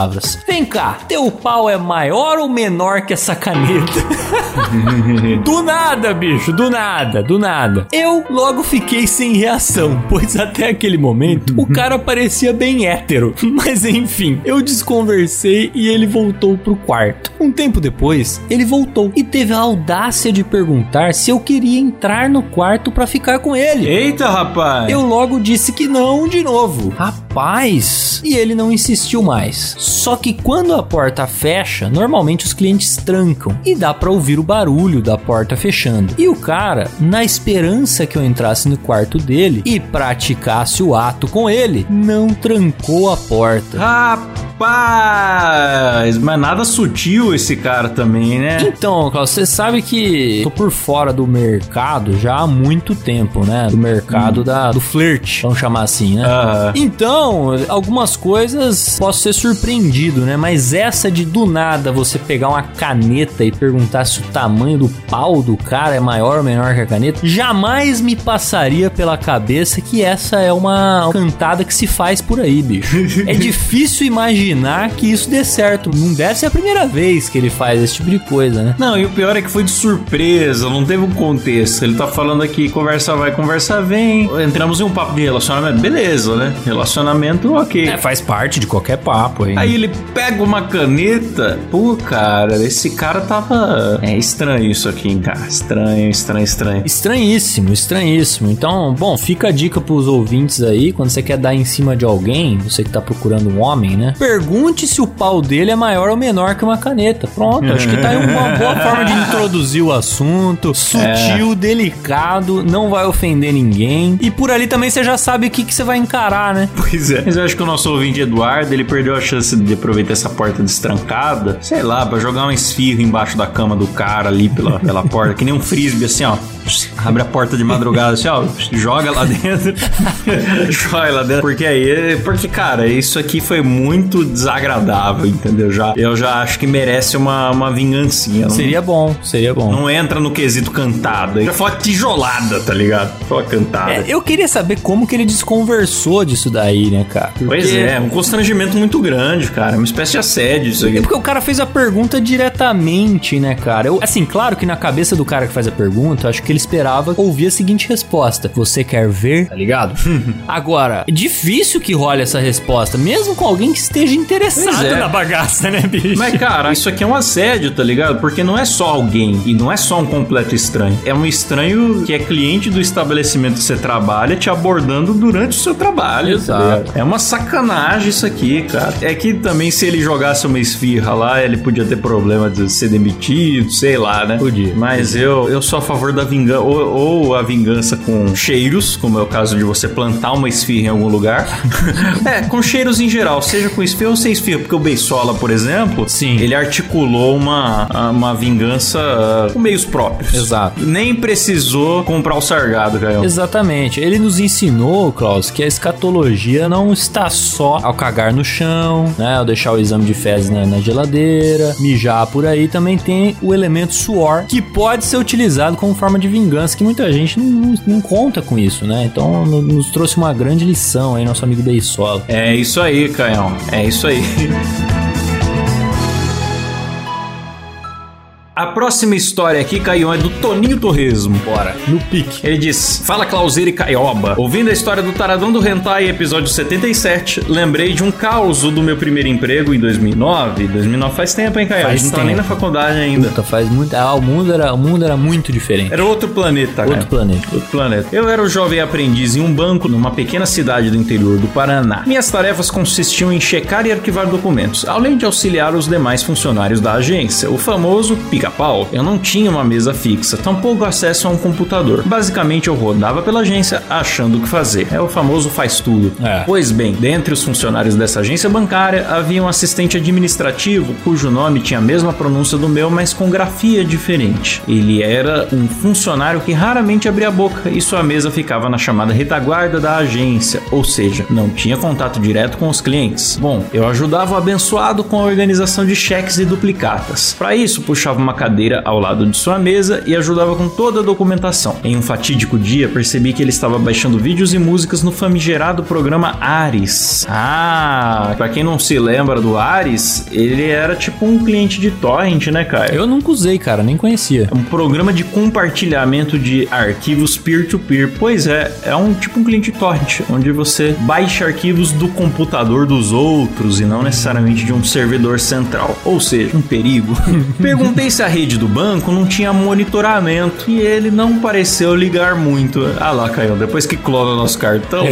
Vem cá, teu pau é maior ou menor que essa caneta? do nada, bicho, do nada, do nada. Eu logo fiquei sem reação, pois até aquele momento o cara parecia bem hétero. Mas enfim, eu desconversei e ele voltou pro quarto. Um tempo depois, ele voltou e teve a audácia de perguntar se eu queria entrar no quarto para ficar com ele. Eita, rapaz! Eu logo disse que não de novo. Rapaz! E ele não insistiu mais. Só que quando a porta fecha, normalmente os clientes trancam e dá para ouvir o barulho da porta fechando. E o cara, na esperança que eu entrasse no quarto dele e praticasse o ato com ele, não trancou a porta. Rapaz! Mas nada sutil esse cara também, né? Então, Klaus, você sabe que tô por fora do mercado já há muito tempo, né? Do mercado da, do flerte, vamos chamar assim, né? Aham. Então, algumas coisas posso ser surpreendido, né? Mas essa de do nada você pegar uma caneta e perguntar se o tamanho do pau do cara é maior ou menor que a caneta, jamais me passaria pela cabeça que essa é uma cantada que se faz por aí, bicho. É difícil imaginar que isso dê certo. Não deve ser a primeira vez que ele faz esse tipo de coisa, né? Não, e o pior é que foi de surpresa, não teve um contexto. Ele tá falando aqui, conversa vai, conversa vem. Entramos em um papo de relacionamento, beleza, né? Relacionamento, ok. É, faz parte de qualquer papo aí. Aí ele pega uma caneta. Pô, cara, esse cara tava. É estranho isso aqui, hein, cara. Estranho, estranho, estranho. Estranhíssimo, estranhíssimo. Então, bom, fica a dica pros ouvintes aí, quando você quer dar em cima de alguém, você que tá procurando um homem, né? Pergunte se o pau dele é maior ou menor que uma caneta. Pronto, acho que tá aí uma boa forma de introduzir o assunto. Sutil, delicado, não vai ofender ninguém. E por ali também você já sabe o que, que você vai encarar, né? Pois é. Mas eu acho que o nosso ouvinte Eduardo, ele perdeu a chance de aproveitar essa porta destrancada, sei lá, pra jogar um esfirro embaixo da cama do cara ali pela, pela porta, que nem um frisbee assim, ó. Abre a porta de madrugada assim, ó, joga lá dentro. joga lá dentro. Porque aí, porque, cara, isso aqui foi muito desagradável, entendeu? Já, eu já acho que merece uma, uma vingancinha. Não, Seria bom, seria bom. não entra no quesito cantada. Já foi uma tijolada, tá ligado? Foi uma cantada. É, eu queria saber como que ele desconversou disso daí, né, cara? Pois Porque- é, um constrangimento muito grande, cara. Uma espécie de assédio isso aqui. É porque o cara fez a pergunta diretamente, né, cara? Eu, assim, claro que na cabeça do cara que faz a pergunta, acho que ele esperava ouvir a seguinte resposta: Você quer ver? Tá ligado? Agora, é difícil que role essa resposta, mesmo com alguém que esteja interessado é. na bagaça, né, bicho? Mas, cara, isso aqui é um assédio, tá ligado? Porque não é só alguém e não é só um completo estranho. É um estranho que é cliente do estabelecimento que você trabalha te abordando durante o seu trabalho, tá Exato. ligado? É uma sacanagem isso aqui, cara. É que também se ele jogasse uma esfirra lá, ele podia ter problema de ser demitido, sei lá, né? Podia. Mas eu, eu sou a favor da vingança, ou, ou a vingança com cheiros, como é o caso de você plantar uma esfirra em algum lugar. é, com cheiros em geral, seja com esfirra ou sem esfirra, porque o Beisola, por exemplo, Sim. ele articulou uma, uma vingança ah, com meios próprios. Exato. Nem precisou comprar o sargado, Caio. Exatamente. Ele nos ensinou, Klaus, que a escatologia não está só ao cagar no chão, né? Ao deixar o exame de fezes na, na geladeira, mijar por aí, também tem o elemento suor, que pode ser utilizado como forma de vingança, que muita gente não, não- não conta com isso, né? Então no- nos trouxe uma grande lição aí, nosso amigo Beisola. É isso aí, Caião. É isso aí. A próxima história aqui, Caião, é do Toninho Torresmo. Bora. No pique. Ele diz: Fala Clauseira e Caioba. Ouvindo a história do Taradão do Hentai, episódio 77, lembrei de um caos do meu primeiro emprego em 2009. 2009 faz tempo, hein, Caio? A Faz gente não tá nem na faculdade ainda. Puta, faz muito. Ah, o mundo era, o mundo era muito diferente. Era outro planeta, Outro cara. planeta. Outro planeta. Eu era o jovem aprendiz em um banco numa pequena cidade do interior do Paraná. Minhas tarefas consistiam em checar e arquivar documentos, além de auxiliar os demais funcionários da agência, o famoso pica-pau. Eu não tinha uma mesa fixa, tampouco acesso a um computador. Basicamente, eu rodava pela agência achando o que fazer. É o famoso faz tudo. É. Pois bem, dentre os funcionários dessa agência bancária havia um assistente administrativo cujo nome tinha a mesma pronúncia do meu, mas com grafia diferente. Ele era um funcionário que raramente abria a boca e sua mesa ficava na chamada retaguarda da agência, ou seja, não tinha contato direto com os clientes. Bom, eu ajudava o abençoado com a organização de cheques e duplicatas. Para isso, puxava uma cadeira ao lado de sua mesa e ajudava com toda a documentação. Em um fatídico dia, percebi que ele estava baixando vídeos e músicas no famigerado programa Ares. Ah, pra quem não se lembra do Ares, ele era tipo um cliente de torrent, né, Caio? Eu nunca usei, cara, nem conhecia. Um programa de compartilhamento de arquivos peer-to-peer. Pois é, é um tipo um cliente torrent, onde você baixa arquivos do computador dos outros e não necessariamente de um servidor central. Ou seja, um perigo. Perguntei se a rede do banco não tinha monitoramento e ele não pareceu ligar muito. Ah lá, Caio, depois que clona nosso cartão.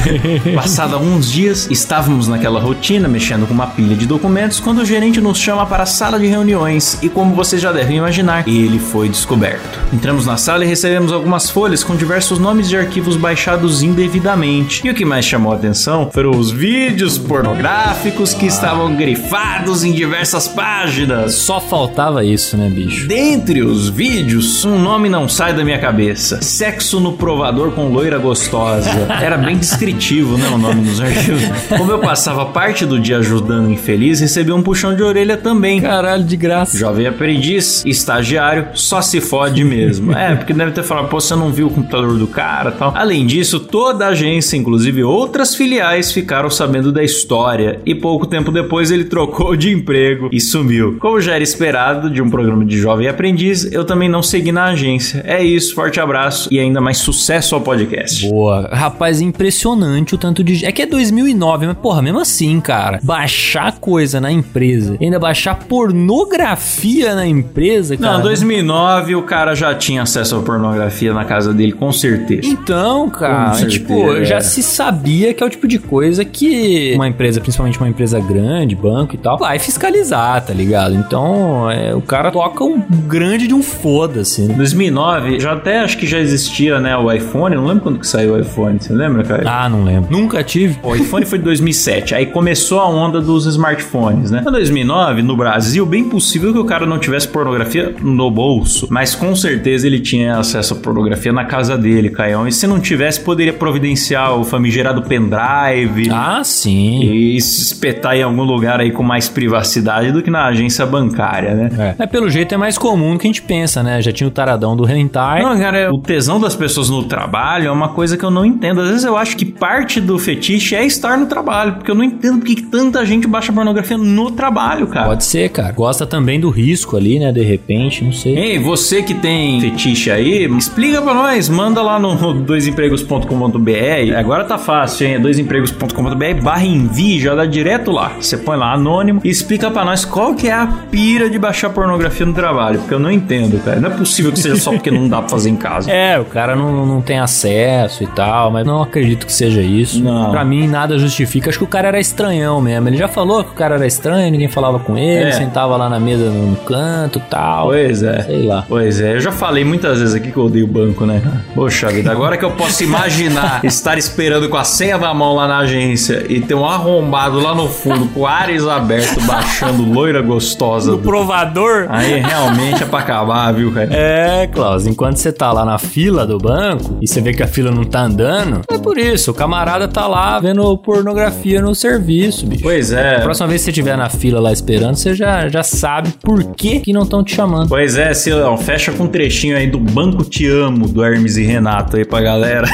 Passado alguns dias, estávamos naquela rotina, mexendo com uma pilha de documentos, quando o gerente nos chama para a sala de reuniões e, como vocês já devem imaginar, ele foi descoberto. Entramos na sala e recebemos algumas folhas com diversos nomes de arquivos baixados indevidamente. E o que mais chamou a atenção foram os vídeos pornográficos que estavam grifados em diversas páginas. Só faltava isso, né, bicho? Dentre os vídeos, um nome não sai da minha cabeça. Sexo no provador com loira gostosa. Era bem descritivo, né, o nome dos arquivos. Como eu passava parte do dia ajudando infeliz, recebi um puxão de orelha também. Caralho, de graça. Jovem aprendiz, estagiário, só se fode mesmo. É, porque deve ter falado, pô, você não viu o computador do cara tal. Além disso, toda a agência, inclusive outras filiais, ficaram sabendo da história. E pouco tempo depois ele trocou de emprego e sumiu. Como já era esperado de um programa de jovem aprendiz, eu também não segui na agência. É isso, forte abraço e ainda mais sucesso ao podcast. Boa. Rapaz, é impressionante o tanto de. É que é 2009, mas porra, mesmo assim, cara. Baixar coisa na empresa. Ainda baixar pornografia na empresa, cara. Não, 2009 o cara já tinha acesso à pornografia na casa dele, com certeza. Então, cara, certeza, tipo, é. já se sabia que é o tipo de coisa que uma empresa, principalmente uma empresa grande, banco e tal, vai fiscalizar, tá ligado? Então, é, o cara toca um grande de um foda-se, né? 2009, já até acho que já existia, né, o iPhone. Eu não lembro quando que saiu o iPhone, você lembra, cara? Ah, não lembro. Nunca tive. O iPhone foi de 2007, aí começou a onda dos smartphones, né? Em 2009, no Brasil, bem possível que o cara não tivesse pornografia no bolso, mas com certeza ele tinha acesso à pornografia na casa dele, Caião. E se não tivesse, poderia providenciar o famigerado pendrive. Ah, sim. E se espetar em algum lugar aí com mais privacidade do que na agência bancária, né? É. pelo jeito é mais comum do que a gente pensa, né? Já tinha o taradão do hentai. Não, cara, o tesão das pessoas no trabalho é uma coisa que eu não entendo. Às vezes eu acho que parte do fetiche é estar no trabalho, porque eu não entendo porque que tanta gente baixa pornografia no trabalho, cara. Pode ser, cara. Gosta também do risco ali, né? De repente, não sei. Ei, você que tem fetiche aí, explica pra nós, manda lá no doisempregos.com.br. Agora tá fácil, hein? É doisempregos.com.br barra envie, já dá direto lá. Você põe lá anônimo e explica pra nós qual que é a pira de baixar pornografia no trabalho, porque eu não entendo, cara. Não é possível que seja só porque não dá pra fazer em casa. É, o cara não, não tem acesso e tal, mas não acredito que seja isso. Não. Pra mim, nada justifica. Acho que o cara era estranhão mesmo. Ele já falou que o cara era estranho, ninguém falava com ele, É. sentava lá na mesa no, no canto e tal. Pois é. Sei lá. Pois é, eu já falei muitas vezes aqui que eu odeio banco, né? Poxa vida, agora que eu posso imaginar estar esperando com a senha na mão lá na agência e ter um arrombado lá no fundo com o Ares aberto baixando loira gostosa. do- provador? Aí realmente é pra acabar, viu, cara? É, Klaus, enquanto você tá lá na fila do banco e você vê que a fila não tá andando, é por isso, o camarada tá lá vendo pornografia no serviço, bicho. Pois A é. próxima vez que você estiver na fila lá esperando, você já, já sabe por que que não estão te chamando. Pois é, Silão, fecha com um trechinho aí do Banco Te Amo, do Hermes e Renato aí pra galera.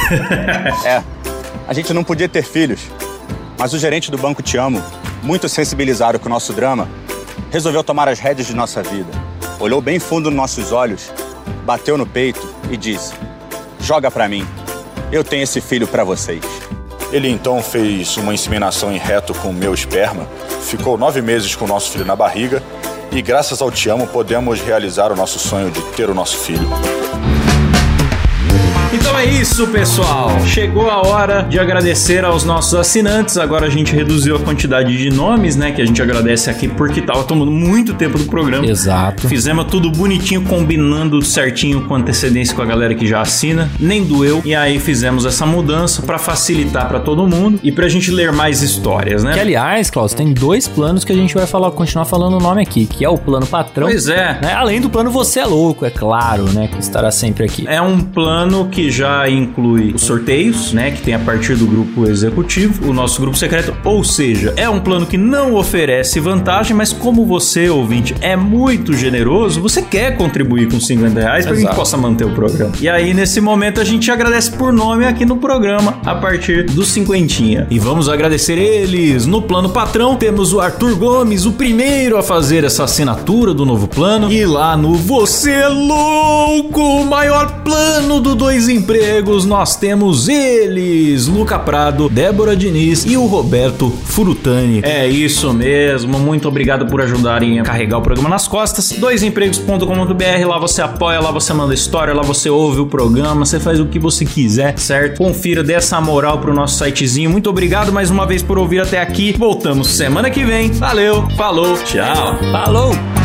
É, a gente não podia ter filhos, mas o gerente do Banco Te Amo, muito sensibilizado com o nosso drama, resolveu tomar as rédeas de nossa vida. Olhou bem fundo nos nossos olhos, bateu no peito e disse: Joga pra mim. Eu tenho esse filho pra vocês. Ele então fez uma inseminação em reto com o meu esperma, ficou nove meses com o nosso filho na barriga e, graças ao Te Amo, podemos realizar o nosso sonho de ter o nosso filho. Então é isso, pessoal. Chegou a hora de agradecer aos nossos assinantes. Agora a gente reduziu a quantidade de nomes, né? Que a gente agradece aqui porque tava tomando muito tempo do programa. Exato. Fizemos tudo bonitinho, combinando certinho com antecedência com a galera que já assina. Nem doeu. E aí fizemos essa mudança para facilitar para todo mundo e pra gente ler mais histórias, né? Que aliás, Klaus, tem dois planos que a gente vai falar, continuar falando o nome aqui, que é o plano patrão. Pois é. Né? Além do plano Você é Louco, é claro, né? Que estará sempre aqui. É um plano que já inclui os sorteios, né, que tem a partir do grupo executivo, o nosso grupo secreto, ou seja, é um plano que não oferece vantagem, mas como você, ouvinte, é muito generoso, você quer contribuir com 50 reais para que a gente possa manter o programa. E aí, nesse momento, a gente agradece por nome aqui no programa, a partir do cinquentinha. E vamos agradecer eles. No plano patrão, temos o Arthur Gomes, o primeiro a fazer essa assinatura do novo plano. E lá no Você Louco, o maior plano do Dois Empregos, nós temos eles, Luca Prado, Débora Diniz e o Roberto Furutani. É isso mesmo, muito obrigado por ajudarem a carregar o programa nas costas. Doisempregos.com.br, lá você apoia, lá você manda história, lá você ouve o programa, você faz o que você quiser, certo? Confira, dê essa moral pro nosso sitezinho. Muito obrigado mais uma vez por ouvir até aqui. Voltamos semana que vem. Valeu, falou, tchau. Falou!